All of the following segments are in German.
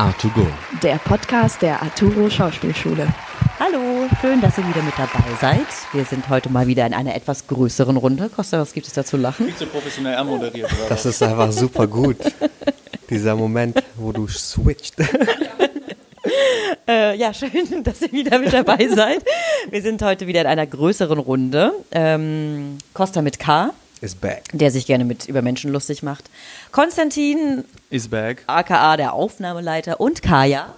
A2Go. Der Podcast der Arturo Schauspielschule. Hallo, schön, dass ihr wieder mit dabei seid. Wir sind heute mal wieder in einer etwas größeren Runde. Costa, was gibt es da zu lachen? Viel zu professionell anmoderiert. Oder Das ist einfach super gut. Dieser Moment, wo du switcht. Äh, ja, schön, dass ihr wieder mit dabei seid. Wir sind heute wieder in einer größeren Runde. Ähm, Costa mit K, Is back. der sich gerne mit über Menschen lustig macht. Konstantin, Is back. aka der Aufnahmeleiter und Kaya.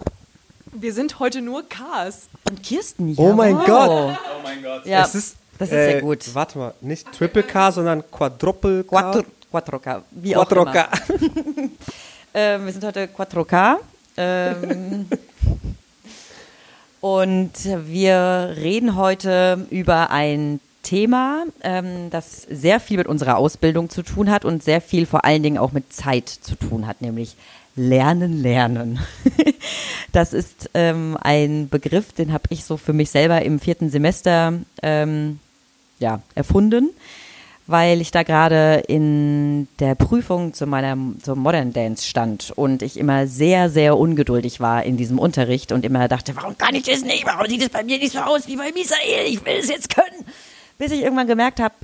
Wir sind heute nur Ks. Und Kirsten. Oh mein jawohl. Gott. Oh mein Gott. Ja, Es ist, das ist äh, sehr gut. Warte mal, nicht Triple K, sondern Quadruple K. Quattro, Quattro K. Wie auch Quattro immer. K. Ähm, wir sind heute Quattro K. Ähm, und wir reden heute über ein Thema, ähm, das sehr viel mit unserer Ausbildung zu tun hat und sehr viel vor allen Dingen auch mit Zeit zu tun hat, nämlich Lernen, Lernen. das ist ähm, ein Begriff, den habe ich so für mich selber im vierten Semester ähm, ja, erfunden weil ich da gerade in der Prüfung zu meiner zum Modern Dance stand und ich immer sehr, sehr ungeduldig war in diesem Unterricht und immer dachte, warum kann ich das nicht? Warum sieht es bei mir nicht so aus wie bei Misael? Ich will es jetzt können. Bis ich irgendwann gemerkt habe,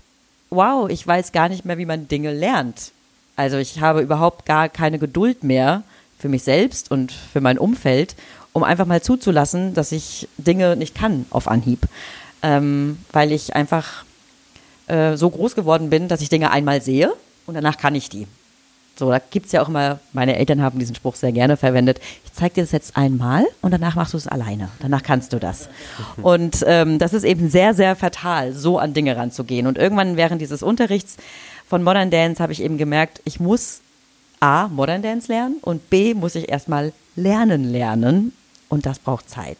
wow, ich weiß gar nicht mehr, wie man Dinge lernt. Also ich habe überhaupt gar keine Geduld mehr für mich selbst und für mein Umfeld, um einfach mal zuzulassen, dass ich Dinge nicht kann auf Anhieb. Ähm, weil ich einfach äh, so groß geworden bin, dass ich Dinge einmal sehe und danach kann ich die. So, da gibt's ja auch immer, meine Eltern haben diesen Spruch sehr gerne verwendet, ich zeig dir das jetzt einmal und danach machst du es alleine. Danach kannst du das. Und ähm, das ist eben sehr, sehr fatal, so an Dinge ranzugehen. Und irgendwann während dieses Unterrichts von Modern Dance habe ich eben gemerkt, ich muss A, Modern Dance lernen und B, muss ich erstmal lernen lernen und das braucht Zeit.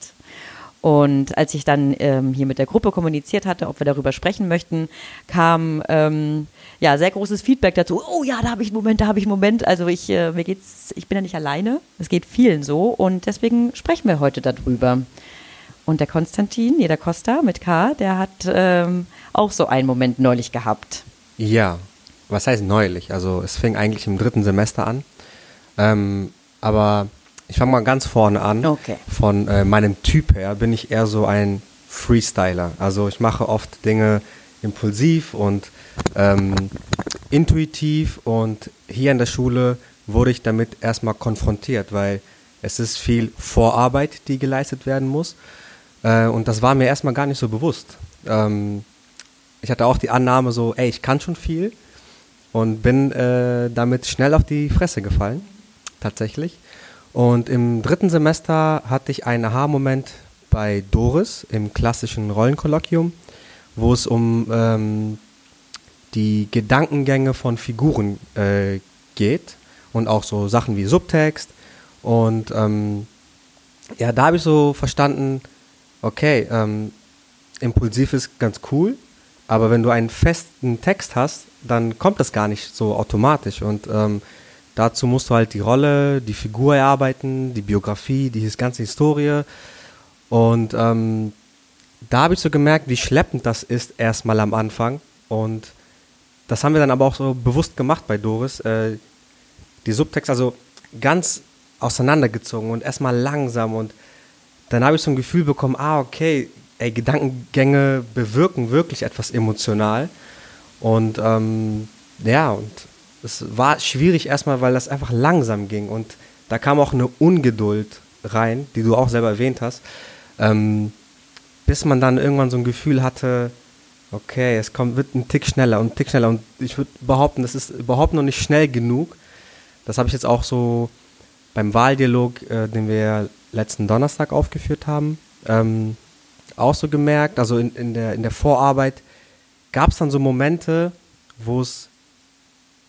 Und als ich dann ähm, hier mit der Gruppe kommuniziert hatte, ob wir darüber sprechen möchten, kam ähm, ja sehr großes Feedback dazu. Oh ja, da habe ich einen Moment, da habe ich einen Moment. Also ich äh, mir geht's, ich bin ja nicht alleine. Es geht vielen so und deswegen sprechen wir heute darüber. Und der Konstantin, jeder Costa mit K, der hat ähm, auch so einen Moment neulich gehabt. Ja, was heißt neulich? Also es fing eigentlich im dritten Semester an. Ähm, aber ich fange mal ganz vorne an. Okay. Von äh, meinem Typ her bin ich eher so ein Freestyler. Also ich mache oft Dinge impulsiv und ähm, intuitiv und hier in der Schule wurde ich damit erstmal konfrontiert, weil es ist viel Vorarbeit, die geleistet werden muss. Äh, und das war mir erstmal gar nicht so bewusst. Ähm, ich hatte auch die Annahme so, ey, ich kann schon viel und bin äh, damit schnell auf die Fresse gefallen, tatsächlich. Und im dritten Semester hatte ich einen Aha-Moment bei Doris im klassischen Rollenkolloquium, wo es um ähm, die Gedankengänge von Figuren äh, geht und auch so Sachen wie Subtext. Und ähm, ja, da habe ich so verstanden, okay, ähm, impulsiv ist ganz cool, aber wenn du einen festen Text hast, dann kommt das gar nicht so automatisch. Und ähm, dazu musst du halt die Rolle, die Figur erarbeiten, die Biografie, die ganze Historie. Und ähm, da habe ich so gemerkt, wie schleppend das ist erstmal am Anfang. Und das haben wir dann aber auch so bewusst gemacht bei Doris. Äh, die Subtext also ganz auseinandergezogen und erstmal langsam. Und dann habe ich so ein Gefühl bekommen, ah, okay, ey, Gedankengänge bewirken wirklich etwas emotional. Und ähm, ja, und es war schwierig erstmal, weil das einfach langsam ging. Und da kam auch eine Ungeduld rein, die du auch selber erwähnt hast. Ähm, bis man dann irgendwann so ein Gefühl hatte, okay, es kommt, wird ein Tick schneller und ein Tick schneller. Und ich würde behaupten, das ist überhaupt noch nicht schnell genug. Das habe ich jetzt auch so beim Wahldialog, äh, den wir letzten Donnerstag aufgeführt haben, ähm, auch so gemerkt. Also in, in, der, in der Vorarbeit gab es dann so Momente, wo es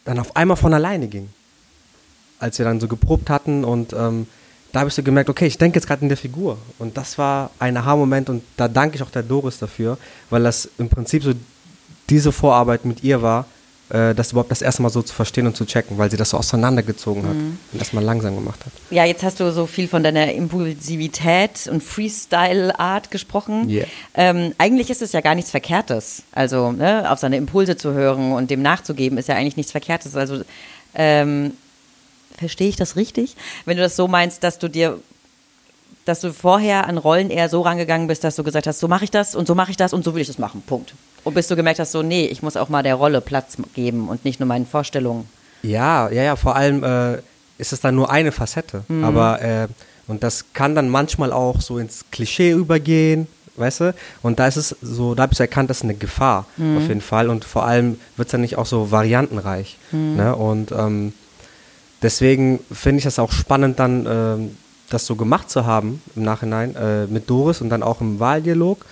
dann auf einmal von alleine ging. Als wir dann so geprobt hatten und ähm, da habe ich so gemerkt, okay, ich denke jetzt gerade in der Figur. Und das war ein Aha-Moment und da danke ich auch der Doris dafür, weil das im Prinzip so diese Vorarbeit mit ihr war, das überhaupt das erste Mal so zu verstehen und zu checken, weil sie das so auseinandergezogen hat Mhm. und erstmal langsam gemacht hat. Ja, jetzt hast du so viel von deiner Impulsivität und Freestyle-Art gesprochen. Yeah. Ähm, eigentlich ist es ja gar nichts Verkehrtes. Also ne, auf seine Impulse zu hören und dem nachzugeben, ist ja eigentlich nichts Verkehrtes. Also ähm, verstehe ich das richtig? Wenn du das so meinst, dass du dir, dass du vorher an Rollen eher so rangegangen bist, dass du gesagt hast, so mache ich das und so mache ich das und so will ich das machen. Punkt. Und bis du gemerkt hast, so, nee, ich muss auch mal der Rolle Platz geben und nicht nur meinen Vorstellungen. Ja, ja, ja, vor allem äh, ist es dann nur eine Facette. Aber, äh, und das kann dann manchmal auch so ins Klischee übergehen, weißt du? Und da ist es so, da habe ich erkannt, das ist eine Gefahr auf jeden Fall. Und vor allem wird es dann nicht auch so variantenreich. Ne? Und ähm, deswegen finde ich das auch spannend, dann ähm, das so gemacht zu haben im Nachhinein äh, mit Doris und dann auch im Wahldialog.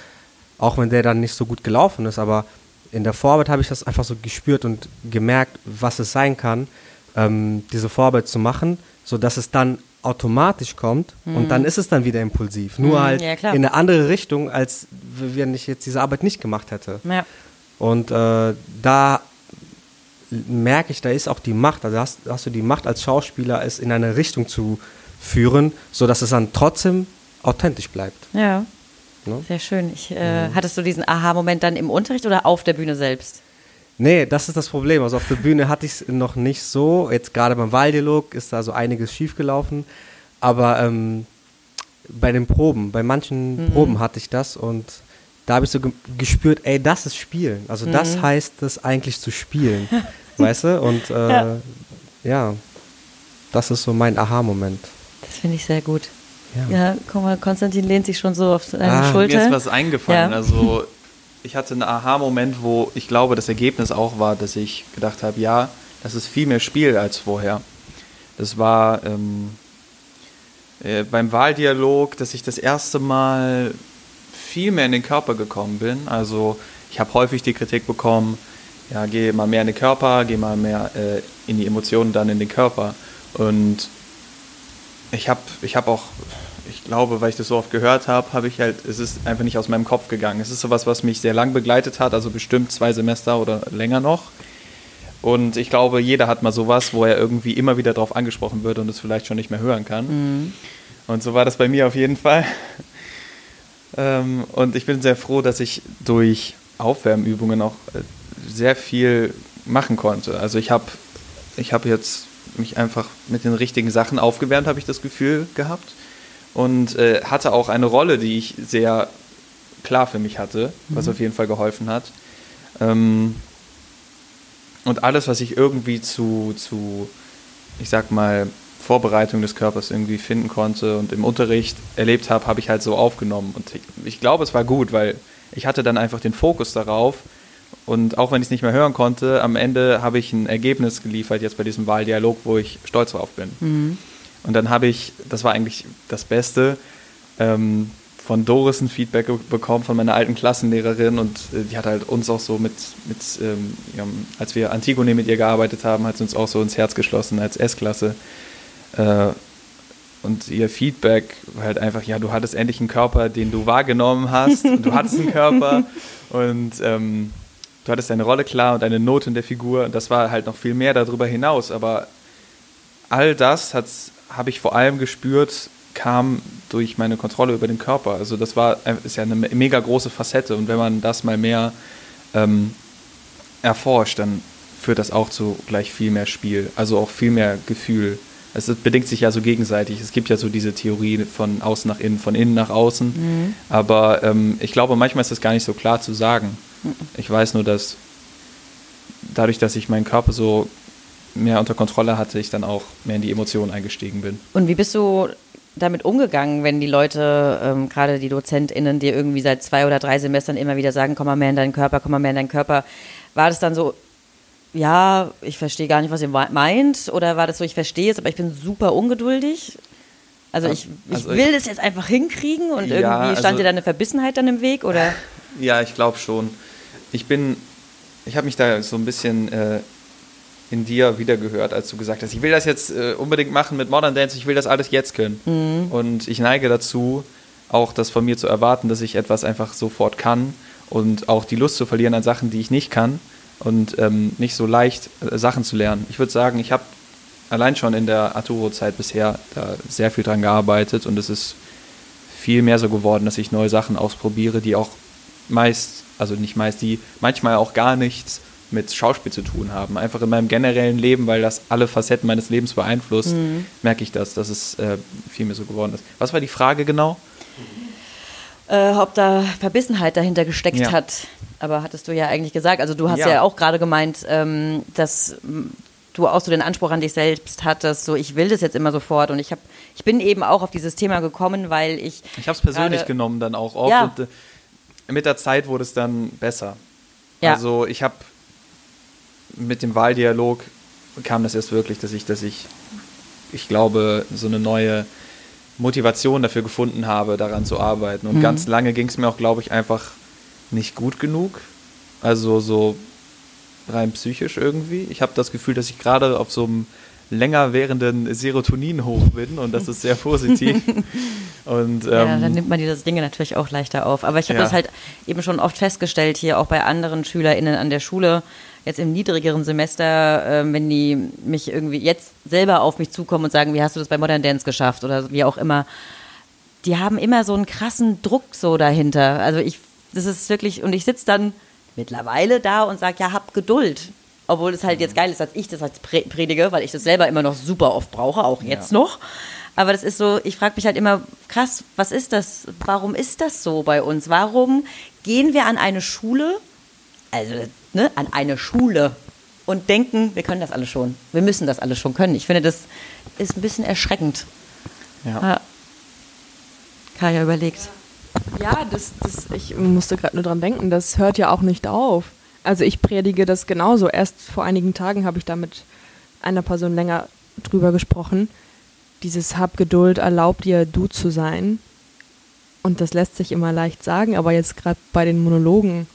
Auch wenn der dann nicht so gut gelaufen ist, aber in der Vorarbeit habe ich das einfach so gespürt und gemerkt, was es sein kann, ähm, diese Vorarbeit zu machen, sodass es dann automatisch kommt und dann ist es dann wieder impulsiv. Nur Mhm, halt ja, in eine andere Richtung, als wenn ich jetzt diese Arbeit nicht gemacht hätte. Ja. Und äh, da merke ich, da ist auch die Macht. Also hast, hast du die Macht als Schauspieler, es in eine Richtung zu führen, sodass es dann trotzdem authentisch bleibt. Ja. Ne? Sehr schön. Ich, äh, Hattest du diesen Aha-Moment dann im Unterricht oder auf der Bühne selbst? Nee, das ist das Problem. Also auf der Bühne hatte ich es noch nicht so. Jetzt gerade beim Wahldialog ist da so einiges schiefgelaufen. Aber ähm, bei den Proben, bei manchen Proben hatte ich das und da habe ich so ge gespürt, ey, das ist Spielen. Also das heißt es eigentlich zu spielen. weißt du? Und äh, Ja. ja. das ist so mein Aha-Moment. Das finde ich sehr gut. Ja. Ja, guck mal, Konstantin lehnt sich schon so auf seine Ah, mir Schulter. Mir ist was eingefallen. Ja. Also ich hatte einen Aha-Moment, wo ich glaube, das Ergebnis auch war, dass ich gedacht habe, ja, das ist viel mehr Spiel als vorher. Das war ähm, äh, beim Wahldialog, dass ich das erste Mal viel mehr in den Körper gekommen bin. Also ich habe häufig die Kritik bekommen, ja, geh mal mehr in den Körper, geh mal mehr äh, in die Emotionen, dann in den Körper. Und ich habe ich hab auch, ich glaube, weil ich das so oft gehört habe, habe ich halt, es ist einfach nicht aus meinem Kopf gegangen. Es ist sowas, was mich sehr lang begleitet hat, also bestimmt zwei Semester oder länger noch. Und ich glaube, jeder hat mal sowas, wo er irgendwie immer wieder drauf angesprochen wird und es vielleicht schon nicht mehr hören kann. Und so war das bei mir auf jeden Fall. Ähm, und ich bin sehr froh, dass ich durch Aufwärmübungen auch äh, sehr viel machen konnte. Also ich habe ich hab jetzt mich einfach mit den richtigen Sachen aufgewärmt, habe ich das Gefühl gehabt. Und äh, hatte auch eine Rolle, die ich sehr klar für mich hatte, was auf jeden Fall geholfen hat. Ähm, und alles, was ich irgendwie zu, zu, ich sag mal, Vorbereitung des Körpers irgendwie finden konnte und im Unterricht erlebt habe, habe ich halt so aufgenommen. Und ich, ich glaube, es war gut, weil ich hatte dann einfach den Fokus darauf. Und auch wenn ich es nicht mehr hören konnte, am Ende habe ich ein Ergebnis geliefert, jetzt bei diesem Wahldialog, wo ich stolz drauf bin. Und dann habe ich, das war eigentlich das Beste, ähm, von Doris ein Feedback bekommen von meiner alten Klassenlehrerin und äh, die hat halt uns auch so mit, mit ähm, als wir Antigone mit ihr gearbeitet haben, hat sie uns auch so ins Herz geschlossen als S-Klasse. Äh, und ihr Feedback war halt einfach, ja, du hattest endlich einen Körper, den du wahrgenommen hast. Und du hattest einen Körper und ähm, du hattest deine Rolle klar und deine Note in der Figur. Und das war halt noch viel mehr darüber hinaus. Aber all das habe ich vor allem gespürt, kam durch meine Kontrolle über den Körper. Also das war ist ja eine me- mega große Facette und wenn man das mal mehr ähm, erforscht, dann führt das auch zu gleich viel mehr Spiel, also auch viel mehr Gefühl. Es bedingt sich ja so gegenseitig. Es gibt ja so diese Theorie von außen nach innen, von innen nach außen. Aber ähm, ich glaube, manchmal ist das gar nicht so klar zu sagen. Ich weiß nur, dass dadurch, dass ich meinen Körper so mehr unter Kontrolle hatte, ich dann auch mehr in die Emotionen eingestiegen bin. Und wie bist du damit umgegangen, wenn die Leute, ähm, gerade die DozentInnen, dir irgendwie seit zwei oder drei Semestern immer wieder sagen, komm mal mehr in deinen Körper, komm mal mehr in deinen Körper. War das dann so, ja, ich verstehe gar nicht, was ihr me- meint? Oder war das so, ich verstehe es, aber ich bin super ungeduldig? Also ich, ich Also will das jetzt einfach hinkriegen und Ja, irgendwie stand also- dir da eine Verbissenheit dann im Weg? Oder? Ja, ich glaube schon. Ich bin, ich habe mich da so ein bisschen äh, in dir wiedergehört, als du gesagt hast, ich will das jetzt äh, unbedingt machen mit Modern Dance, ich will das alles jetzt können. Und ich neige dazu, auch das von mir zu erwarten, dass ich etwas einfach sofort kann und auch die Lust zu verlieren an Sachen, die ich nicht kann und ähm, nicht so leicht äh, Sachen zu lernen. Ich würde sagen, ich habe allein schon in der Arturo-Zeit bisher da sehr viel dran gearbeitet und es ist viel mehr so geworden, dass ich neue Sachen ausprobiere, die auch meist, also nicht meist, die manchmal auch gar nichts mit Schauspiel zu tun haben. Einfach in meinem generellen Leben, weil das alle Facetten meines Lebens beeinflusst, Mhm. merke ich das, dass es äh, viel mehr so geworden ist. Was war die Frage genau? Äh, ob da Verbissenheit dahinter gesteckt Ja. hat. Aber hattest du ja eigentlich gesagt. Also du hast Ja. ja, auch gerade gemeint, ähm, dass du auch so den Anspruch an dich selbst hattest, so ich will das jetzt immer sofort. Und ich habe, ich bin eben auch auf dieses Thema gekommen, weil ich. Ich habe es persönlich gerade- genommen dann auch oft Ja. und äh, mit der Zeit wurde es dann besser. Ja. Also ich habe mit dem Wahldialog kam das erst wirklich, dass ich, dass ich, ich glaube, so eine neue Motivation dafür gefunden habe, daran zu arbeiten. Und Mhm. ganz lange ging es mir auch, glaube ich, einfach nicht gut genug. Also so rein psychisch irgendwie. Ich habe das Gefühl, dass ich gerade auf so einem länger währenden Serotonin hoch bin und das ist sehr positiv. und ähm, ja, dann nimmt man diese Dinge natürlich auch leichter auf. Aber ich habe Ja. das halt eben schon oft festgestellt, hier auch bei anderen SchülerInnen an der Schule, jetzt im niedrigeren Semester, ähm, wenn die mich irgendwie jetzt selber auf mich zukommen und sagen, wie hast du das bei Modern Dance geschafft oder wie auch immer, die haben immer so einen krassen Druck so dahinter. Also ich, das ist wirklich, und ich sitze dann mittlerweile da und sage, ja, hab Geduld. Obwohl es halt jetzt geil ist, dass ich das als pre predige, weil ich das selber immer noch super oft brauche, auch jetzt Ja. noch. Aber das ist so, ich frage mich halt immer, krass, was ist das? Warum ist das so bei uns? Warum gehen wir an eine Schule, also ne, an eine Schule und denken, wir können das alles schon. Wir müssen das alles schon können. Ich finde, das ist ein bisschen erschreckend. ja. Ja. Kaya überlegt. Ja, das, das, ich musste gerade nur dran denken, das hört ja auch nicht auf. Also ich predige das genauso. Erst vor einigen Tagen habe ich da mit einer Person länger drüber gesprochen. Dieses Hab Geduld erlaubt dir, du zu sein. Und das lässt sich immer leicht sagen, aber jetzt gerade bei den Monologen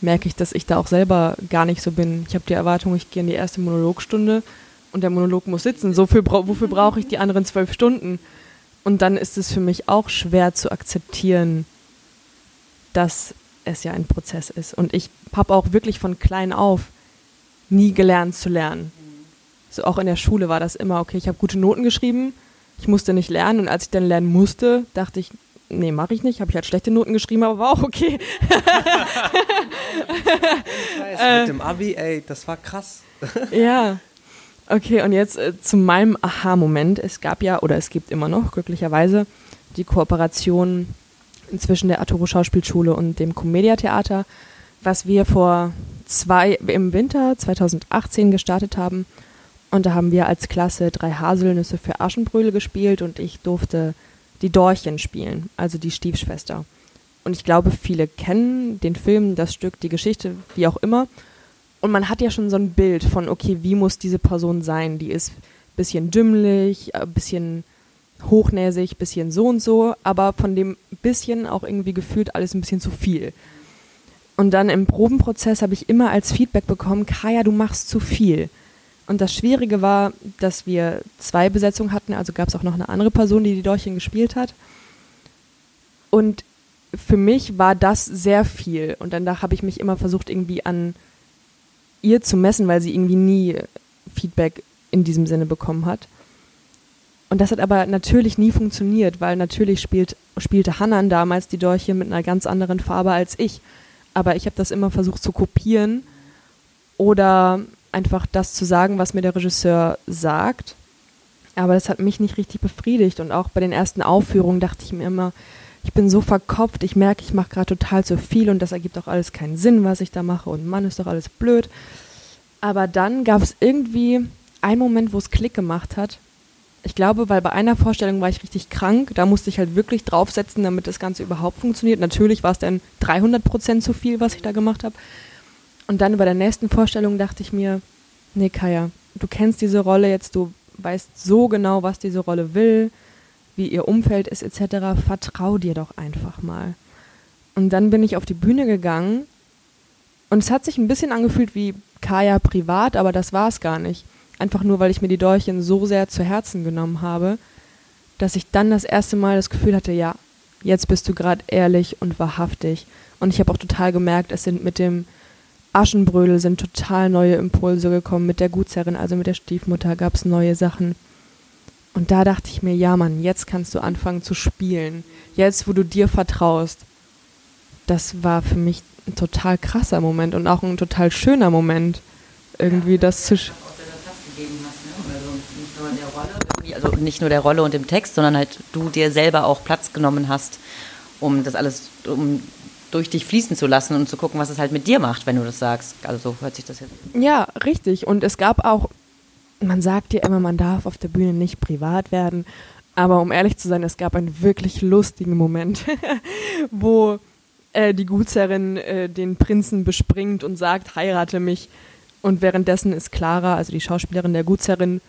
merke ich, dass ich da auch selber gar nicht so bin. Ich habe die Erwartung, ich gehe in die erste Monologstunde und der Monolog muss sitzen. So viel, bra- wofür brauche ich die anderen zwölf Stunden? Und dann ist es für mich auch schwer zu akzeptieren, dass es ja ein Prozess ist. Und ich habe auch wirklich von klein auf nie gelernt zu lernen. So auch in der Schule war das immer, okay, ich habe gute Noten geschrieben, ich musste nicht lernen. Und als ich dann lernen musste, dachte ich, nee, mache ich nicht. Habe ich halt schlechte Noten geschrieben, aber war auch okay. mit dem Abi, ey, das war krass. Ja. Okay, und jetzt äh, zu meinem Aha-Moment. Es gab ja, oder es gibt immer noch, glücklicherweise, die Kooperation zwischen der Arturo Schauspielschule und dem Comedia Theater, was wir vor zwei, im Winter 2018 gestartet haben. Und da haben wir als Klasse drei Haselnüsse für Aschenbrödel gespielt und ich durfte die Dorchen spielen, also die Stiefschwester. Und ich glaube, viele kennen den Film, das Stück, die Geschichte, wie auch immer. Und man hat ja schon so ein Bild von, okay, wie muss diese Person sein? Die ist ein bisschen dümmlich, ein bisschen hochnäsig, bisschen so und so, aber von dem bisschen auch irgendwie gefühlt alles ein bisschen zu viel. Und dann im Probenprozess habe ich immer als Feedback bekommen, Kaya, du machst zu viel. Und das Schwierige war, dass wir zwei Besetzungen hatten, also gab es auch noch eine andere Person, die die Dorchen gespielt hat. Und für mich war das sehr viel. Und dann habe ich mich immer versucht, irgendwie an ihr zu messen, weil sie irgendwie nie Feedback in diesem Sinne bekommen hat. Und das hat aber natürlich nie funktioniert, weil natürlich spielt, spielte Hannan damals die Dolche mit einer ganz anderen Farbe als ich. Aber ich habe das immer versucht zu kopieren oder einfach das zu sagen, was mir der Regisseur sagt. Aber das hat mich nicht richtig befriedigt. Und auch bei den ersten Aufführungen dachte ich mir immer, ich bin so verkopft, ich merke, ich mache gerade total zu viel und das ergibt auch alles keinen Sinn, was ich da mache. Und Mann, ist doch alles blöd. Aber dann gab es irgendwie einen Moment, wo es Klick gemacht hat. Ich glaube, weil bei einer Vorstellung war ich richtig krank. Da musste ich halt wirklich draufsetzen, damit das Ganze überhaupt funktioniert. Natürlich war es dann 300 Prozent zu viel, was ich da gemacht habe. Und dann bei der nächsten Vorstellung dachte ich mir, nee, Kaya, du kennst diese Rolle jetzt, du weißt so genau, was diese Rolle will, wie ihr Umfeld ist etc. Vertrau dir doch einfach mal. Und dann bin ich auf die Bühne gegangen und es hat sich ein bisschen angefühlt wie Kaya privat, aber das war es gar nicht. Einfach nur, weil ich mir die Dolchen so sehr zu Herzen genommen habe, dass ich dann das erste Mal das Gefühl hatte, ja, jetzt bist du gerade ehrlich und wahrhaftig. Und ich habe auch total gemerkt, es sind mit dem Aschenbrödel sind total neue Impulse gekommen. Mit der Gutsherrin, also mit der Stiefmutter, gab es neue Sachen. Und da dachte ich mir, ja Mann, jetzt kannst du anfangen zu spielen. Jetzt, wo du dir vertraust. das war für mich ein total krasser Moment und auch ein total schöner Moment, irgendwie das zu. sch- Also nicht nur der Rolle und dem Text, sondern halt du dir selber auch Platz genommen hast, um das alles um durch dich fließen zu lassen und zu gucken, was es halt mit dir macht, wenn du das sagst. Also so hört sich das jetzt. Ja, richtig. Und es gab auch, man sagt ja immer, man darf auf der Bühne nicht privat werden. Aber um ehrlich zu sein, es gab einen wirklich lustigen Moment, wo äh, die Gutsherrin äh, den Prinzen bespringt und sagt, heirate mich. Und währenddessen ist Clara, also die Schauspielerin der Gutsherrin,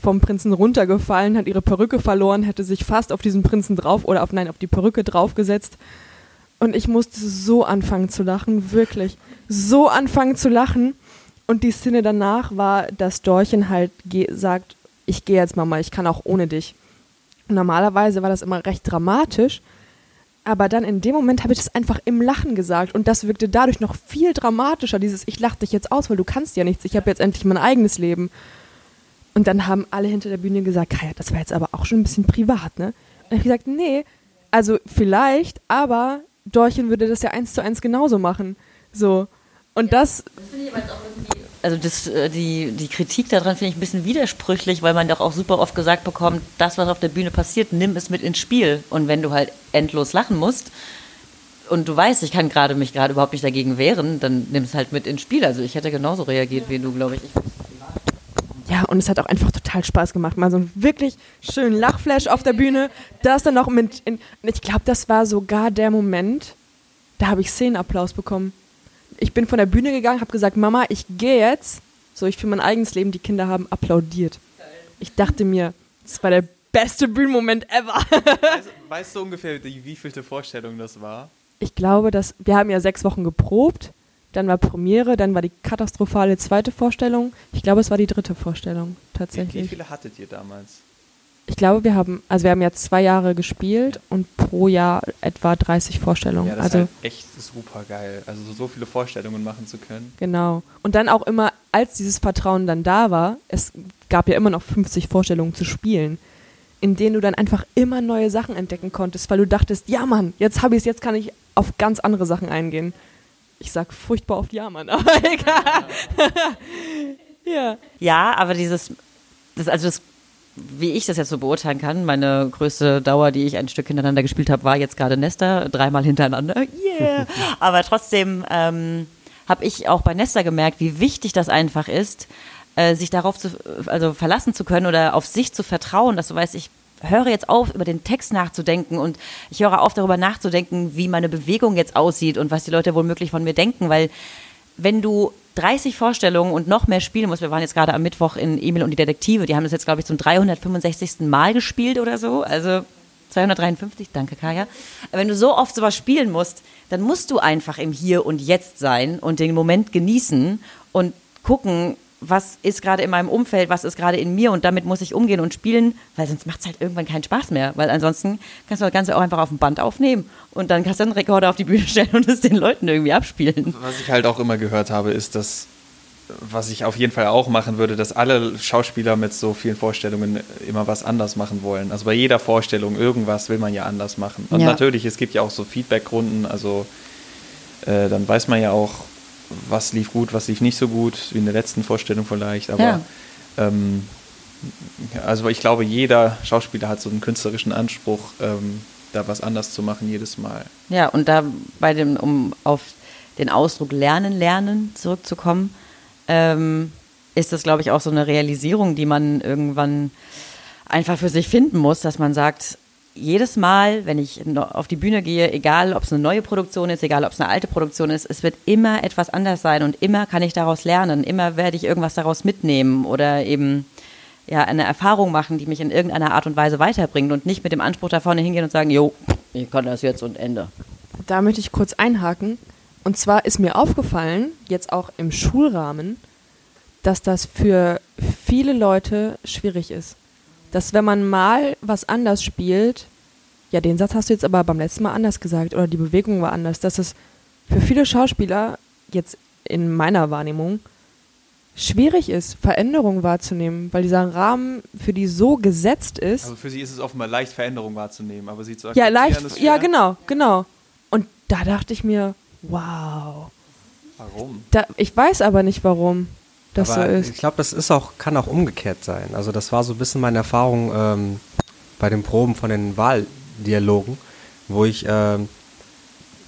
vom Prinzen runtergefallen, hat ihre Perücke verloren, hätte sich fast auf diesen Prinzen drauf oder auf nein, auf die Perücke draufgesetzt. Und ich musste so anfangen zu lachen, wirklich. So anfangen zu lachen. Und die Szene danach war, dass Dorchen halt sagt, ich gehe jetzt Mama, ich kann auch ohne dich. Normalerweise war das immer recht dramatisch, aber dann in dem Moment habe ich das einfach im Lachen gesagt und das wirkte dadurch noch viel dramatischer, dieses ich lache dich jetzt aus, weil du kannst ja nichts, ich habe jetzt endlich mein eigenes Leben. Und dann haben alle hinter der Bühne gesagt, Kaya, das war jetzt aber auch schon ein bisschen privat, ne? Und dann habe ich gesagt, nee, also vielleicht, aber Dorchen würde das ja eins zu eins genauso machen. So. Und das, Also das, äh, die, die Kritik daran finde ich ein bisschen widersprüchlich, weil man doch auch super oft gesagt bekommt, das, was auf der Bühne passiert, nimm es mit ins Spiel. Und wenn du halt endlos lachen musst und du weißt, ich kann gerade mich gerade überhaupt nicht dagegen wehren, dann nimm es halt mit ins Spiel. Also ich hätte genauso reagiert wie du, glaube ich. ich Ja, und es hat auch einfach total Spaß gemacht. Mal so einen wirklich schönen Lachflash auf der Bühne. Das dann noch mit. In, ich glaube, das war sogar der Moment, da habe ich Szenenapplaus bekommen. Ich bin von der Bühne gegangen, habe gesagt, Mama, ich gehe jetzt. So, ich für mein eigenes Leben, die Kinder haben applaudiert. Ich dachte mir, das war der beste Bühnenmoment ever. Weißt, weißt du ungefähr, die, wievielte Vorstellung das war? Ich glaube, dass wir haben ja sechs Wochen geprobt. Dann war Premiere, dann war die katastrophale zweite Vorstellung. Ich glaube, es war die dritte Vorstellung Wie, wie tatsächlich. viele hattet ihr damals? Ich glaube, wir haben, also wir haben ja zwei Jahre gespielt und pro Jahr etwa 30 Vorstellungen. Ja, das also ist halt echt super geil. Also so viele Vorstellungen machen zu können. genau. Und dann auch immer, als dieses Vertrauen dann da war, es gab ja immer noch 50 Vorstellungen zu spielen, in denen du dann einfach immer neue Sachen entdecken konntest, weil du dachtest, ja Mann, jetzt habe ich es, jetzt kann ich auf ganz andere Sachen eingehen. Ich sag furchtbar oft ja Mann, aber egal. ja. Ja, aber dieses, das, also das, wie ich das jetzt so beurteilen kann, meine größte Dauer, die ich ein Stück hintereinander gespielt habe, war jetzt gerade Nesta, dreimal hintereinander. Yeah! aber trotzdem ähm, habe ich auch bei Nesta gemerkt, wie wichtig das einfach ist, äh, sich darauf zu, also verlassen zu können oder auf sich zu vertrauen, dass du weißt, ich höre jetzt auf, über den Text nachzudenken und ich höre auf, darüber nachzudenken, wie meine Bewegung jetzt aussieht und was die Leute womöglich von mir denken, weil wenn du 30 Vorstellungen und noch mehr spielen musst, wir waren jetzt gerade am Mittwoch in Emil und die Detektive, die haben das jetzt, glaube ich, zum 365. Mal gespielt oder so, also 253, danke Kaya. Wenn du so oft sowas spielen musst, dann musst du einfach im Hier und Jetzt sein und den Moment genießen und gucken, was ist gerade in meinem Umfeld, was ist gerade in mir und damit muss ich umgehen und spielen, weil sonst macht es halt irgendwann keinen Spaß mehr, weil ansonsten kannst du das Ganze auch einfach auf dem Band aufnehmen und dann kannst du einen Rekorder auf die Bühne stellen und es den Leuten irgendwie abspielen. Was ich halt auch immer gehört habe, ist, dass, was ich auf jeden Fall auch machen würde, dass alle Schauspieler mit so vielen Vorstellungen immer was anders machen wollen. Also bei jeder Vorstellung irgendwas will man ja anders machen. Und Ja. natürlich, es gibt ja auch so Feedbackrunden, also äh, dann weiß man ja auch, was lief gut, was lief nicht so gut, wie in der letzten Vorstellung vielleicht. Aber Ja. ähm, also ich glaube, jeder Schauspieler hat so einen künstlerischen Anspruch, ähm, da was anders zu machen jedes Mal. Ja, und da bei dem, um auf den Ausdruck Lernen, Lernen zurückzukommen, ähm, ist das, glaube ich, auch so eine Realisierung, die man irgendwann einfach für sich finden muss, dass man sagt, jedes Mal, wenn ich auf die Bühne gehe, egal ob es eine neue Produktion ist, egal ob es eine alte Produktion ist, es wird immer etwas anders sein und immer kann ich daraus lernen, immer werde ich irgendwas daraus mitnehmen oder eben ja, eine Erfahrung machen, die mich in irgendeiner Art und Weise weiterbringt und nicht mit dem Anspruch da vorne hingehen und sagen, jo, ich kann das jetzt und Ende. Da möchte ich kurz einhaken. Und zwar ist mir aufgefallen, jetzt auch im Schulrahmen, dass das für viele Leute schwierig ist. Dass wenn man mal was anders spielt, ja, den Satz hast du jetzt aber beim letzten Mal anders gesagt oder die Bewegung war anders, dass es für viele Schauspieler jetzt in meiner Wahrnehmung schwierig ist, Veränderungen wahrzunehmen, weil dieser Rahmen für die so gesetzt ist. Also für sie ist es offenbar leicht, Veränderungen wahrzunehmen, aber sie zu Ja, leicht. ist Ja, genau, genau. Und da dachte ich mir, wow. Warum? Da, ich weiß aber nicht, warum das Aber so ist. ich glaube, das ist auch, kann auch umgekehrt sein. Also das war so ein bisschen meine Erfahrung ähm, bei den Proben von den Wahldialogen, wo ich ähm,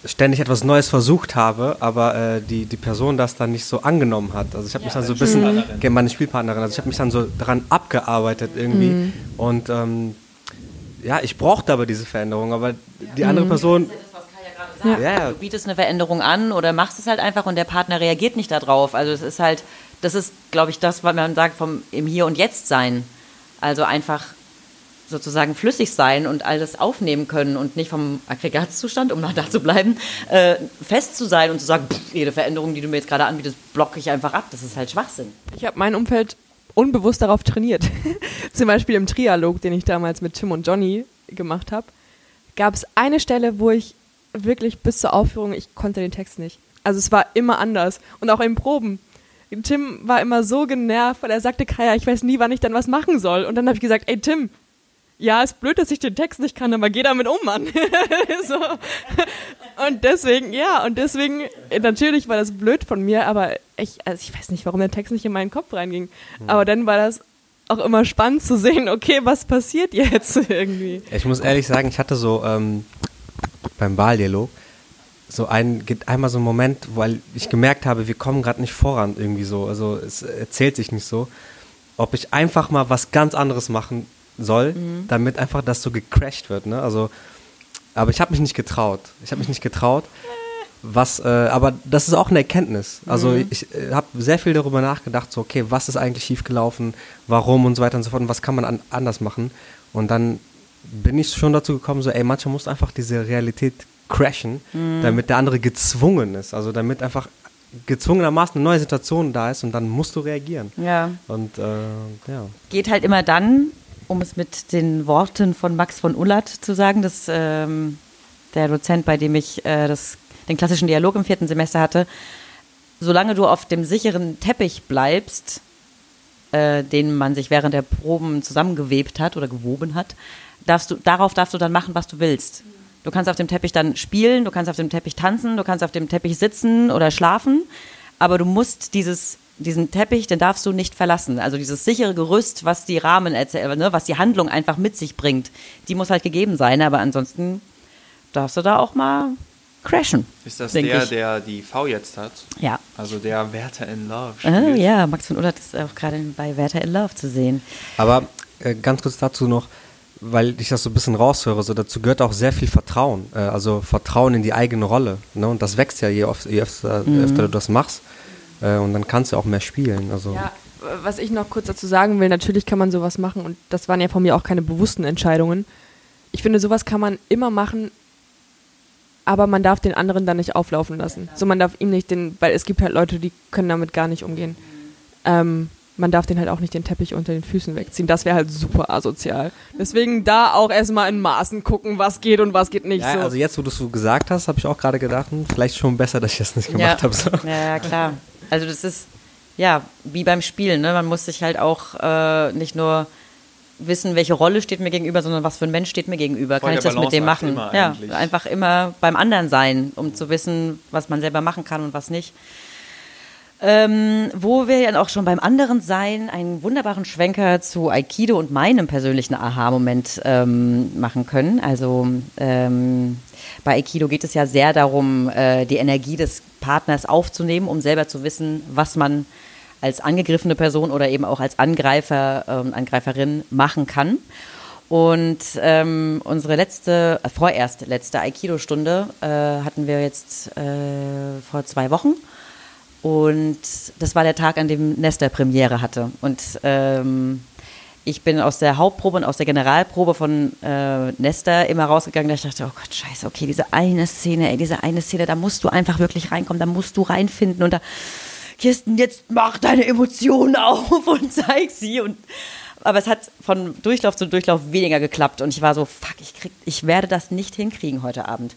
ständig etwas Neues versucht habe, aber äh, die, die Person das dann nicht so angenommen hat. Also ich habe mich dann so ein bisschen. Ge- meine Spielpartnerin, also ich habe mich dann so daran abgearbeitet irgendwie Mhm. und ähm, ja, ich brauchte aber diese Veränderung, aber die andere Person, Ja. Ja, ja. Du bietest eine Veränderung an oder machst es halt einfach und der Partner reagiert nicht darauf. Also es ist halt, das ist, glaube ich, das, was man sagt vom im Hier und Jetzt sein. Also einfach sozusagen flüssig sein und alles aufnehmen können und nicht vom Aggregatzustand, um noch da zu bleiben, äh, fest zu sein und zu sagen, pff, jede Veränderung, die du mir jetzt gerade anbietest, blocke ich einfach ab. Das ist halt Schwachsinn. Ich habe mein Umfeld unbewusst darauf trainiert. Zum Beispiel im Trialog, den ich damals mit Tim und Johnny gemacht habe, gab es eine Stelle, wo ich wirklich bis zur Aufführung, ich konnte den Text nicht. Also es war immer anders. Und auch in Proben. Tim war immer so genervt, weil er sagte, Kaya, ich weiß nie, wann ich dann was machen soll. Und dann habe ich gesagt, ey Tim, ja, ist blöd, dass ich den Text nicht kann, aber geh damit um, Mann. so. Und deswegen, ja, und deswegen, natürlich war das blöd von mir, aber ich, also ich weiß nicht, warum der Text nicht in meinen Kopf reinging. Aber dann war das auch immer spannend zu sehen, okay, was passiert jetzt irgendwie. ich muss ehrlich sagen, ich hatte so ähm, beim Wahldialog so ein, gibt einmal so einen Moment, weil ich gemerkt habe, wir kommen gerade nicht voran irgendwie so, also es erzählt sich nicht so, ob ich einfach mal was ganz anderes machen soll, damit einfach das so gecrashed wird, ne? Also, aber ich habe mich nicht getraut. Ich habe mich nicht getraut. Was, äh, aber das ist auch eine Erkenntnis. Also ich äh, habe sehr viel darüber nachgedacht, so okay, was ist eigentlich schiefgelaufen, warum und so weiter und so fort und was kann man an, anders machen. Und dann bin ich schon dazu gekommen, so ey, manchmal muss einfach diese Realität crashen, damit der andere gezwungen ist. Also damit einfach gezwungenermaßen eine neue Situation da ist und dann musst du reagieren. Ja. Und äh, ja. geht halt immer dann, um es mit den Worten von Max von Ullert zu sagen, das, ähm, der Dozent, bei dem ich äh, das, den klassischen Dialog im vierten Semester hatte, solange du auf dem sicheren Teppich bleibst, äh, den man sich während der Proben zusammengewebt hat oder gewoben hat, darfst du, darauf darfst du dann machen, was du willst. Du kannst auf dem Teppich dann spielen, du kannst auf dem Teppich tanzen, du kannst auf dem Teppich sitzen oder schlafen, aber du musst dieses, diesen Teppich, den darfst du nicht verlassen. Also dieses sichere Gerüst, was die Rahmen erzählt, ne, was die Handlung einfach mit sich bringt, die muss halt gegeben sein, aber ansonsten darfst du da auch mal crashen. Ist das der, ich. der die V jetzt hat? Ja. Also der Werther in Love spielt. ja, Max von Ullert ist auch gerade bei Werther in Love zu sehen. Aber äh, ganz kurz dazu noch, weil ich das so ein bisschen raushöre, so dazu gehört auch sehr viel Vertrauen. Äh, also Vertrauen in die eigene Rolle. Ne? Und das wächst ja je, oft, je öfter, je öfter du das machst. Äh, und dann kannst du auch mehr spielen. Also Ja, was ich noch kurz dazu sagen will, natürlich kann man sowas machen und das waren ja von mir auch keine bewussten Entscheidungen. Ich finde, sowas kann man immer machen, aber man darf den anderen dann nicht auflaufen lassen. So, man darf ihm nicht den, weil es gibt halt Leute, die können damit gar nicht umgehen. Ähm, man darf den halt auch nicht den Teppich unter den Füßen wegziehen. Das wäre halt super asozial. Deswegen da auch erstmal in Maßen gucken, was geht und was geht nicht. ja, so. also jetzt, wo du es so gesagt hast, habe ich auch gerade gedacht, hm, vielleicht schon besser, dass ich das nicht gemacht ja. habe. So. Ja, klar. Also das ist, ja, wie beim Spielen. Ne? Man muss sich halt auch äh, nicht nur wissen, welche Rolle steht mir gegenüber, sondern was für ein Mensch steht mir gegenüber. Voll Kann ich das mit dem machen? immer ja, eigentlich. einfach immer beim anderen sein, um zu wissen, was man selber machen kann und was nicht. Ähm, wo wir ja auch schon beim anderen sein, einen wunderbaren Schwenker zu Aikido und meinem persönlichen Aha-Moment ähm, machen können. Also ähm, bei Aikido geht es ja sehr darum, äh, die Energie des Partners aufzunehmen, um selber zu wissen, was man als angegriffene Person oder eben auch als Angreifer, ähm, Angreiferin machen kann. Und ähm, unsere letzte, äh, vorerst letzte Aikido-Stunde äh, hatten wir jetzt äh, vor zwei Wochen. Und das war der Tag, an dem Nesta Premiere hatte. Und ähm, ich bin aus der Hauptprobe und aus der Generalprobe von äh, Nesta immer rausgegangen, da ich dachte, oh Gott, scheiße, okay, diese eine Szene, ey, diese eine Szene, da musst du einfach wirklich reinkommen, da musst du reinfinden und da, Kirsten, jetzt mach deine Emotionen auf und zeig sie und aber es hat von Durchlauf zu Durchlauf weniger geklappt und ich war so, fuck, ich, krieg, ich werde das nicht hinkriegen heute Abend.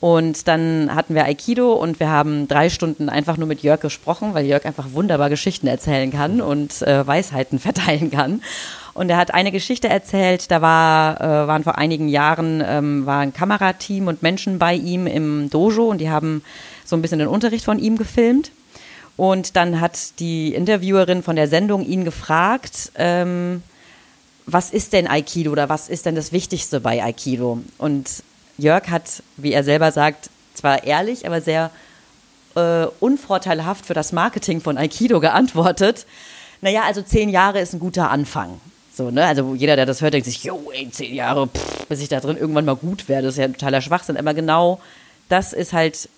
Und dann hatten wir Aikido und wir haben drei Stunden einfach nur mit Jörg gesprochen, weil Jörg einfach wunderbar Geschichten erzählen kann und äh, Weisheiten verteilen kann. Und er hat eine Geschichte erzählt, da war, äh, waren vor einigen Jahren, ähm, war ein Kamerateam und Menschen bei ihm im Dojo und die haben so ein bisschen den Unterricht von ihm gefilmt. Und dann hat die Interviewerin von der Sendung ihn gefragt, ähm, was ist denn Aikido oder was ist denn das Wichtigste bei Aikido? Und Jörg hat, wie er selber sagt, zwar ehrlich, aber sehr äh, unvorteilhaft für das Marketing von Aikido geantwortet. Naja, also zehn Jahre ist ein guter Anfang. So, ne? Also jeder, der das hört, denkt sich, jo, ey, zehn Jahre, pff, bis ich da drin irgendwann mal gut werde, das ist ja ein totaler Schwachsinn. Aber genau das ist halt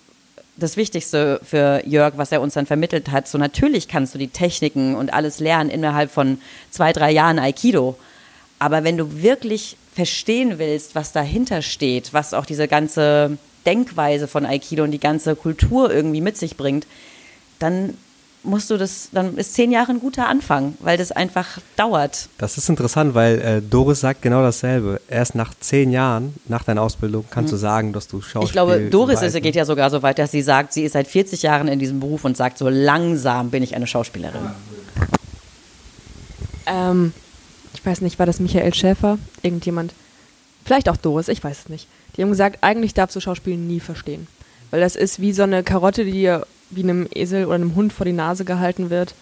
das Wichtigste für Jörg, was er uns dann vermittelt hat. So natürlich kannst du die Techniken und alles lernen innerhalb von zwei, drei Jahren Aikido. Aber wenn du wirklich verstehen willst, was dahinter steht, was auch diese ganze Denkweise von Aikido und die ganze Kultur irgendwie mit sich bringt, dann musst du das, dann ist zehn Jahre ein guter Anfang, weil das einfach dauert. Das ist interessant, weil äh, Doris sagt genau dasselbe. Erst nach zehn Jahren, nach deiner Ausbildung, kannst mhm. du sagen, dass du Schauspiel Ich glaube, Doris ist, geht ja sogar so weit, dass sie sagt, sie ist seit 40 Jahren in diesem Beruf und sagt, so langsam bin ich eine Schauspielerin. Ähm, ich weiß nicht, war das Michael Schäfer? Irgendjemand? Vielleicht auch Doris, ich weiß es nicht. Die haben gesagt, eigentlich darfst du Schauspiel nie verstehen. Weil das ist wie so eine Karotte, die dir wie einem Esel oder einem Hund vor die Nase gehalten wird.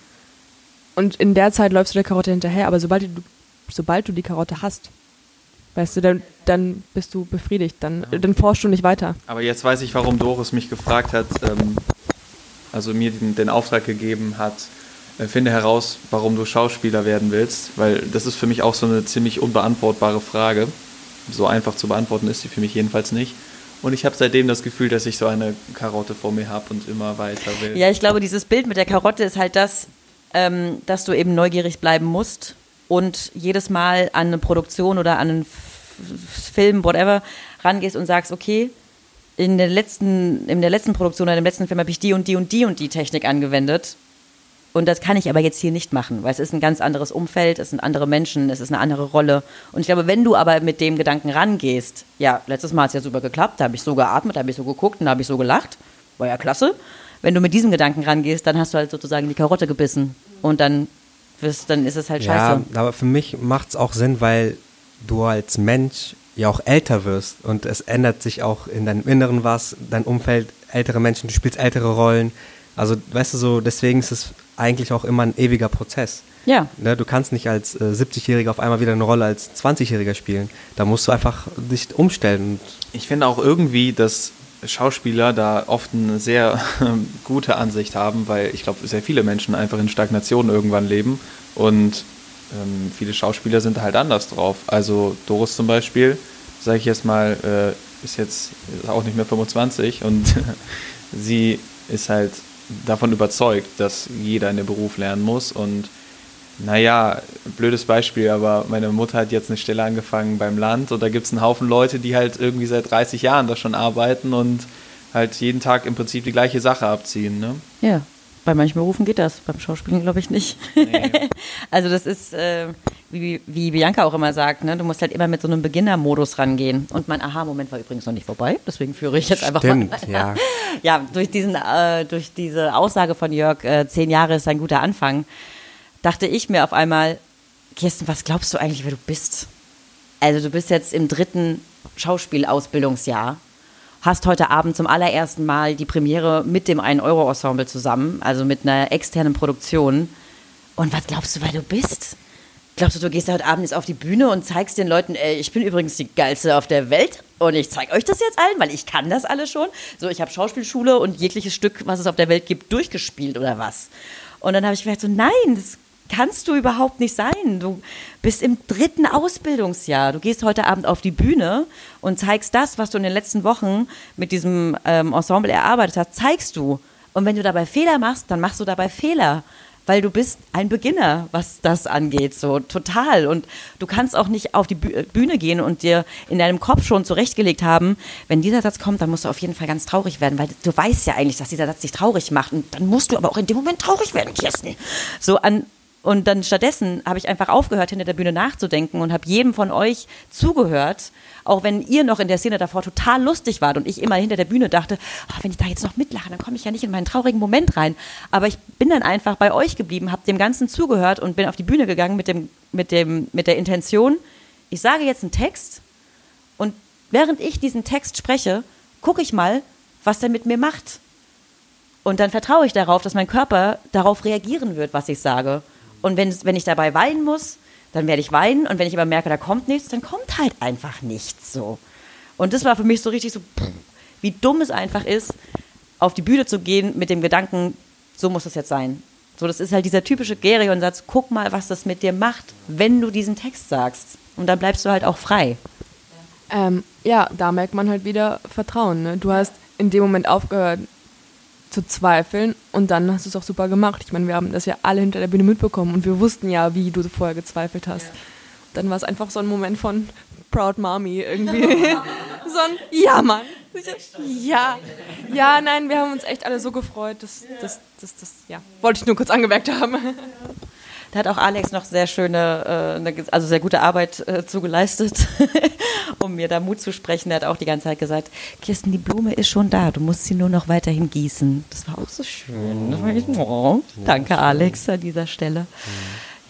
Und in der Zeit läufst du der Karotte hinterher, aber sobald du, sobald du die Karotte hast, weißt du, dann, dann bist du befriedigt, dann, ja. dann forschst du nicht weiter. Aber jetzt weiß ich, warum Doris mich gefragt hat, ähm, also mir den, den, Auftrag gegeben hat, finde heraus, warum du Schauspieler werden willst, weil das ist für mich auch so eine ziemlich unbeantwortbare Frage. So einfach zu beantworten ist sie für mich jedenfalls nicht. Und ich habe seitdem das Gefühl, dass ich so eine Karotte vor mir habe und immer weiter will. Ja, ich glaube, dieses Bild mit der Karotte ist halt das, ähm, dass du eben neugierig bleiben musst und jedes Mal an eine Produktion oder an einen Film, whatever, rangehst und sagst, okay, in der letzten, in der letzten Produktion oder im letzten Film habe ich die und die und die und die Technik angewendet und das kann ich aber jetzt hier nicht machen, weil es ist ein ganz anderes Umfeld, es sind andere Menschen, es ist eine andere Rolle. Und ich glaube, wenn du aber mit dem Gedanken rangehst, ja, letztes Mal hat es ja super geklappt, da habe ich so geatmet, da habe ich so geguckt und da habe ich so gelacht, war ja klasse. Wenn du mit diesem Gedanken rangehst, dann hast du halt sozusagen die Karotte gebissen und dann, wirst, dann ist es halt scheiße. Ja, aber für mich macht es auch Sinn, weil du als Mensch ja auch älter wirst und es ändert sich auch in deinem Inneren was, dein Umfeld, ältere Menschen, du spielst ältere Rollen. Also, weißt du, so, deswegen ist es eigentlich auch immer ein ewiger Prozess. Ja. Ne, du kannst nicht als äh, 70-Jähriger auf einmal wieder eine Rolle als 20-Jähriger spielen. Da musst du einfach dich umstellen. Ich finde auch irgendwie, dass Schauspieler da oft eine sehr gute Ansicht haben, weil ich glaube, sehr viele Menschen einfach in Stagnation irgendwann leben und ähm, viele Schauspieler sind halt anders drauf. Also Doris zum Beispiel, sage ich jetzt mal, äh, ist jetzt auch nicht mehr 25 und sie ist halt davon überzeugt, dass jeder in den Beruf lernen muss. Und naja, blödes Beispiel, aber meine Mutter hat jetzt eine Stelle angefangen beim Land und da gibt es einen Haufen Leute, die halt irgendwie seit 30 Jahren da schon arbeiten und halt jeden Tag im Prinzip die gleiche Sache abziehen. Ne? Ja. Bei manchen Berufen geht das, beim Schauspielen glaube ich nicht. Nee. also das ist, äh, wie, wie Bianca auch immer sagt, ne? du musst halt immer mit so einem Beginner-Modus rangehen. Und mein Aha-Moment war übrigens noch nicht vorbei, deswegen führe ich jetzt einfach Stimmt, mal. ja. ja, durch, diesen, äh, durch diese Aussage von Jörg, äh, zehn Jahre ist ein guter Anfang, dachte ich mir auf einmal, Kirsten, was glaubst du eigentlich, wer du bist? Also du bist jetzt im dritten Schauspielausbildungsjahr hast heute Abend zum allerersten Mal die Premiere mit dem 1-Euro-Ensemble zusammen, also mit einer externen Produktion. Und was glaubst du, wer du bist? Glaubst du, du gehst heute Abend jetzt auf die Bühne und zeigst den Leuten, ey, ich bin übrigens die geilste auf der Welt und ich zeige euch das jetzt allen, weil ich kann das alles schon. So, ich habe Schauspielschule und jegliches Stück, was es auf der Welt gibt, durchgespielt oder was. Und dann habe ich gedacht so, nein, das kannst du überhaupt nicht sein. Du bist im dritten Ausbildungsjahr. Du gehst heute Abend auf die Bühne und zeigst das, was du in den letzten Wochen mit diesem ähm, Ensemble erarbeitet hast, zeigst du. Und wenn du dabei Fehler machst, dann machst du dabei Fehler weil du bist ein Beginner, was das angeht, so total. Und du kannst auch nicht auf die Bühne gehen und dir in deinem Kopf schon zurechtgelegt haben, wenn dieser Satz kommt, dann musst du auf jeden Fall ganz traurig werden, weil du weißt ja eigentlich, dass dieser Satz dich traurig macht. Und dann musst du aber auch in dem Moment traurig werden, Kirsten. So an Und dann stattdessen habe ich einfach aufgehört, hinter der Bühne nachzudenken und habe jedem von euch zugehört, auch wenn ihr noch in der Szene davor total lustig wart und ich immer hinter der Bühne dachte, oh, wenn ich da jetzt noch mitlache, dann komme ich ja nicht in meinen traurigen Moment rein. Aber ich bin dann einfach bei euch geblieben, habe dem Ganzen zugehört und bin auf die Bühne gegangen mit, dem, mit, dem, mit der Intention, ich sage jetzt einen Text und während ich diesen Text spreche, gucke ich mal, was der mit mir macht. Und dann vertraue ich darauf, dass mein Körper darauf reagieren wird, was ich sage. Und wenn, wenn ich dabei weinen muss, dann werde ich weinen. Und wenn ich aber merke, da kommt nichts, dann kommt halt einfach nichts so. Und das war für mich so richtig so, wie dumm es einfach ist, auf die Bühne zu gehen mit dem Gedanken, so muss es jetzt sein. So, das ist halt dieser typische Gerion-Satz, guck mal, was das mit dir macht, wenn du diesen Text sagst. Und dann bleibst du halt auch frei. Ähm, ja, da merkt man halt wieder Vertrauen. Ne? Du hast in dem Moment aufgehört zu zweifeln und dann hast du es auch super gemacht. Ich meine, wir haben das ja alle hinter der Bühne mitbekommen und wir wussten ja, wie du vorher gezweifelt hast. Ja. Dann war es einfach so ein Moment von Proud Mommy irgendwie. so ein Ja, Mann. Ja, ja, nein, wir haben uns echt alle so gefreut. Das, das, das, das, ja, wollte ich nur kurz angemerkt haben. Da hat auch Alex noch sehr schöne, äh, also sehr gute Arbeit äh, zugeleistet, um mir da Mut zu sprechen. Er hat auch die ganze Zeit gesagt, Kirsten, die Blume ist schon da, du musst sie nur noch weiterhin gießen. Das war auch so schön. Oh, danke, Alex, an dieser Stelle.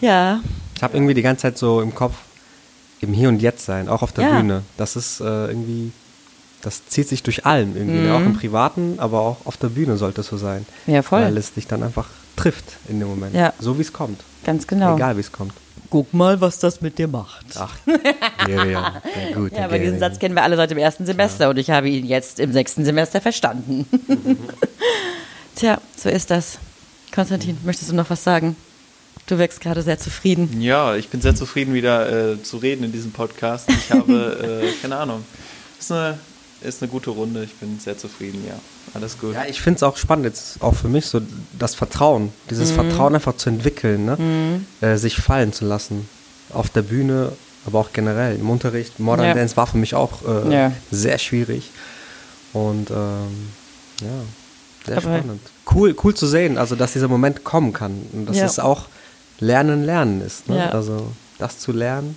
Ja. Ich habe irgendwie die ganze Zeit so im Kopf, im Hier und Jetzt sein, auch auf der ja. Bühne. Das ist äh, irgendwie das zieht sich durch allem irgendwie, mhm. auch im Privaten, aber auch auf der Bühne sollte es so sein. Ja, voll. Weil es dich dann einfach trifft in dem Moment. Ja. So wie es kommt. Ganz genau. Egal wie es kommt. Guck mal, was das mit dir macht. Ach, Gerion. Ja, gut, ja aber diesen Satz kennen wir alle seit dem ersten Semester ja. und ich habe ihn jetzt im sechsten Semester verstanden. Tja, so ist das. Konstantin, möchtest du noch was sagen? Du wirkst gerade sehr zufrieden. Ja, ich bin sehr zufrieden, wieder äh, zu reden in diesem Podcast. Ich habe, äh, keine Ahnung, das ist eine ist eine gute Runde. Ich bin sehr zufrieden, ja. Alles gut. Ja, ich finde es auch spannend, jetzt auch für mich so das Vertrauen, dieses mhm. Vertrauen einfach zu entwickeln, ne? Mhm. Äh, sich fallen zu lassen. Auf der Bühne, aber auch generell im Unterricht. Modern ja. Dance war für mich auch äh, ja. sehr schwierig. Und ähm, ja, sehr aber spannend. Cool, cool zu sehen, also dass dieser Moment kommen kann. Und dass ja. es auch Lernen, Lernen ist. Ne? Also das zu lernen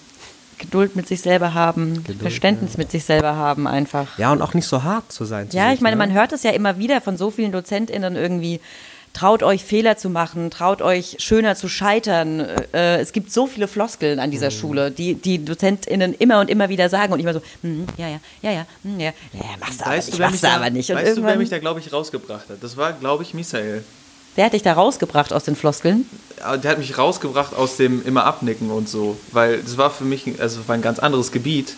Geduld mit sich selber haben, Geduld, Verständnis ja. mit sich selber haben einfach. Ja, und auch nicht so hart zu sein. Zu ja, sich, ich meine, ne? man hört es ja immer wieder von so vielen DozentInnen irgendwie, traut euch Fehler zu machen, traut euch schöner zu scheitern. Äh, es gibt so viele Floskeln an dieser mhm. Schule, die die DozentInnen immer und immer wieder sagen und ich war so, mm, ja, ja, ja, ja, mm, ja, ja, machst du aber nicht, machst du aber nicht. Und weißt du, wer mich da, glaube ich, rausgebracht hat? Das war, glaube ich, Michael. Wer hat dich da rausgebracht aus den Floskeln? Der hat mich rausgebracht aus dem immer abnicken und so, weil das war für mich also war ein ganz anderes Gebiet.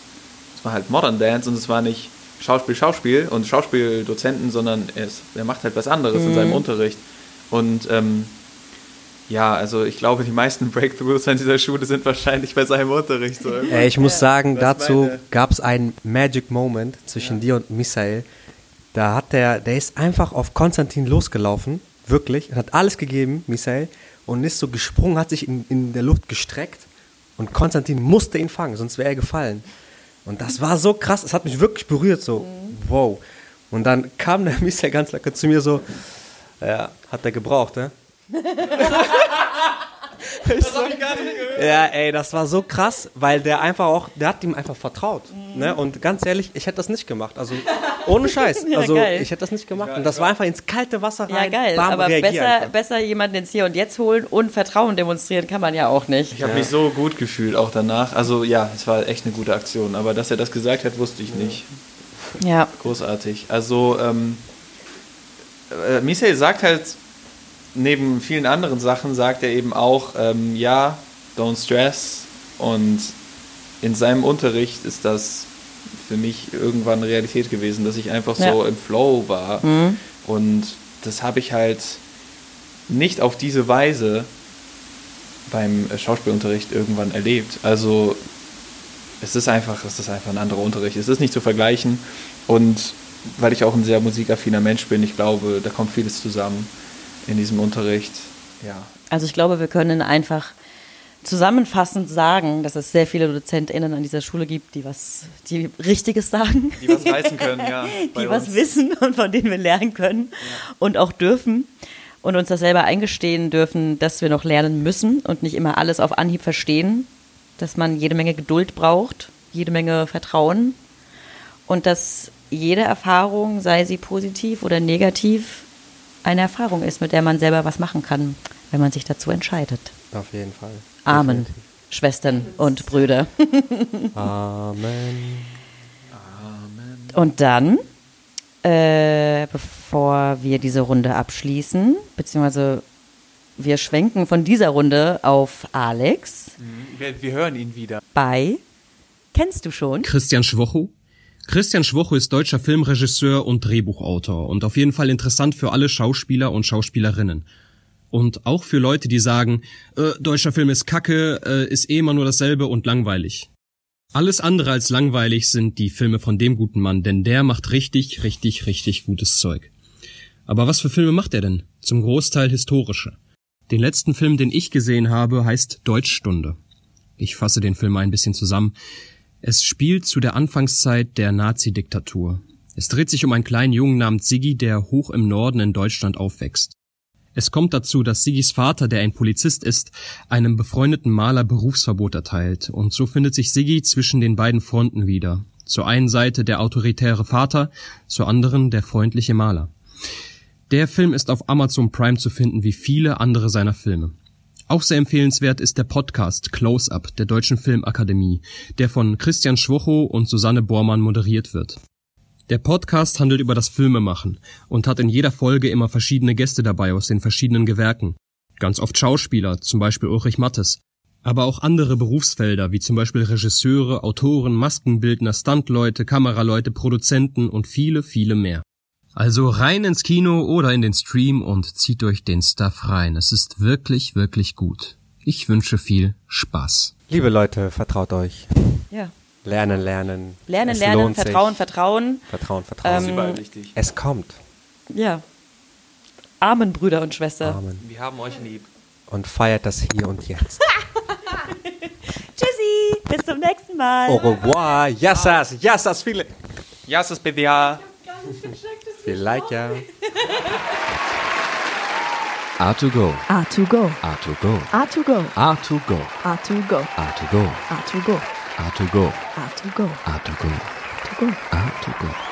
Es war halt Modern Dance und es war nicht Schauspiel, Schauspiel und Schauspieldozenten, sondern er, er macht halt was anderes mhm. in seinem Unterricht. Und ähm, ja, also ich glaube, die meisten Breakthroughs an dieser Schule sind wahrscheinlich bei seinem Unterricht. So äh, ich muss sagen, dazu gab es einen Magic Moment zwischen ja. dir und Michael. Da hat der, der ist einfach auf Konstantin losgelaufen Wirklich. Er hat alles gegeben, Michael. Und ist so gesprungen, hat sich in, in der Luft gestreckt. Und Konstantin musste ihn fangen, sonst wäre er gefallen. Und das war so krass. Es hat mich wirklich berührt. So, wow. Und dann kam der Michael ganz locker zu mir so, ja, hat er gebraucht, ne? das habe ich gar nicht gehört. Ja, ey, das war so krass, weil der einfach auch, der hat ihm einfach vertraut. Mhm. Ne? Und ganz ehrlich, ich hätte das nicht gemacht. Also ohne Scheiß. Also ja, ich hätte das nicht gemacht. Und das war einfach ins kalte Wasser rein. Ja, geil. Bam, Aber besser, besser jemanden ins Hier und Jetzt holen und Vertrauen demonstrieren kann man ja auch nicht. Ich habe ja. mich so gut gefühlt auch danach. Also ja, es war echt eine gute Aktion. Aber dass er das gesagt hat, wusste ich nicht. Ja. Großartig. Also ähm, äh, Michael sagt halt neben vielen anderen Sachen sagt er eben auch, ähm, ja, don't stress. Und in seinem Unterricht ist das für mich irgendwann Realität gewesen, dass ich einfach ja. so im Flow war. Mhm. Und das habe ich halt nicht auf diese Weise beim Schauspielunterricht irgendwann erlebt. Also es ist einfach, es ist einfach ein anderer Unterricht. Es ist nicht zu vergleichen. Und weil ich auch ein sehr musikaffiner Mensch bin, ich glaube, da kommt vieles zusammen in diesem Unterricht. Ja. Also ich glaube, wir können einfach zusammenfassend sagen, dass es sehr viele DozentInnen an dieser Schule gibt, die was, die Richtiges sagen. Die was reißen können, ja. die was wissen und von denen wir lernen können ja. und auch dürfen. und uns das selber eingestehen dürfen, dass wir noch lernen müssen und nicht immer alles auf Anhieb verstehen, dass man jede Menge Geduld braucht, jede Menge Vertrauen und dass jede Erfahrung, sei sie positiv oder negativ, eine Erfahrung ist, mit der man selber was machen kann, wenn man sich dazu entscheidet. Auf jeden Fall. Amen, Schwestern und Brüder. Amen. Und dann, äh, bevor wir diese Runde abschließen, beziehungsweise wir schwenken von dieser Runde auf Alex Wir, wir hören ihn wieder. bei Kennst du schon? Christian Schwocho. Christian Schwocho ist deutscher Filmregisseur und Drehbuchautor und auf jeden Fall interessant für alle Schauspieler und Schauspielerinnen. Und auch für Leute, die sagen, äh, deutscher Film ist kacke, äh, ist eh immer nur dasselbe und langweilig. Alles andere als langweilig sind die Filme von dem guten Mann, denn der macht richtig, richtig, richtig gutes Zeug. Aber was für Filme macht er denn? Zum Großteil historische. Den letzten Film, den ich gesehen habe, heißt Deutschstunde. Ich fasse den Film ein bisschen zusammen. Es spielt zu der Anfangszeit der Nazi-Diktatur. Es dreht sich um einen kleinen Jungen namens Siggi, der hoch im Norden in Deutschland aufwächst. Es kommt dazu, dass Siggis Vater, der ein Polizist ist, einem befreundeten Maler Berufsverbot erteilt, und so findet sich Siggi zwischen den beiden Fronten wieder. Zur einen Seite der autoritäre Vater, zur anderen der freundliche Maler. Der Film ist auf Amazon Prime zu finden wie viele andere seiner Filme. Auch sehr empfehlenswert ist der Podcast Close Up der Deutschen Filmakademie, der von Christian Schwocho und Susanne Bormann moderiert wird. Der Podcast handelt über das Filmemachen und hat in jeder Folge immer verschiedene Gäste dabei aus den verschiedenen Gewerken. Ganz oft Schauspieler, zum Beispiel Ulrich Mattes, aber auch andere Berufsfelder wie zum Beispiel Regisseure, Autoren, Maskenbildner, Stuntleute, Kameraleute, Produzenten und viele, viele mehr. Also rein ins Kino oder in den Stream und zieht euch den Stuff rein. Es ist wirklich, wirklich gut. Ich wünsche viel Spaß. Liebe Leute, vertraut euch. Ja. Lernen, lernen. Lernen, Es lernen, lohnt sich. Vertrauen, Vertrauen. Vertrauen, Vertrauen. Ist überall wichtig. es kommt. Ja. Amen, Brüder und Schwestern. Amen. Wir haben euch lieb. Und feiert das hier und jetzt. Tschüssi, bis zum nächsten Mal. Au revoir. Yassas, yassas, viele. Ja, es ist BWA. Vielleicht ja. A2Go. A2Go. A2Go. A2Go. A2Go. A2Go. A2Go. A2Go. A2Go. A2Go. A2Go. A2Go. A2Go. A2Go.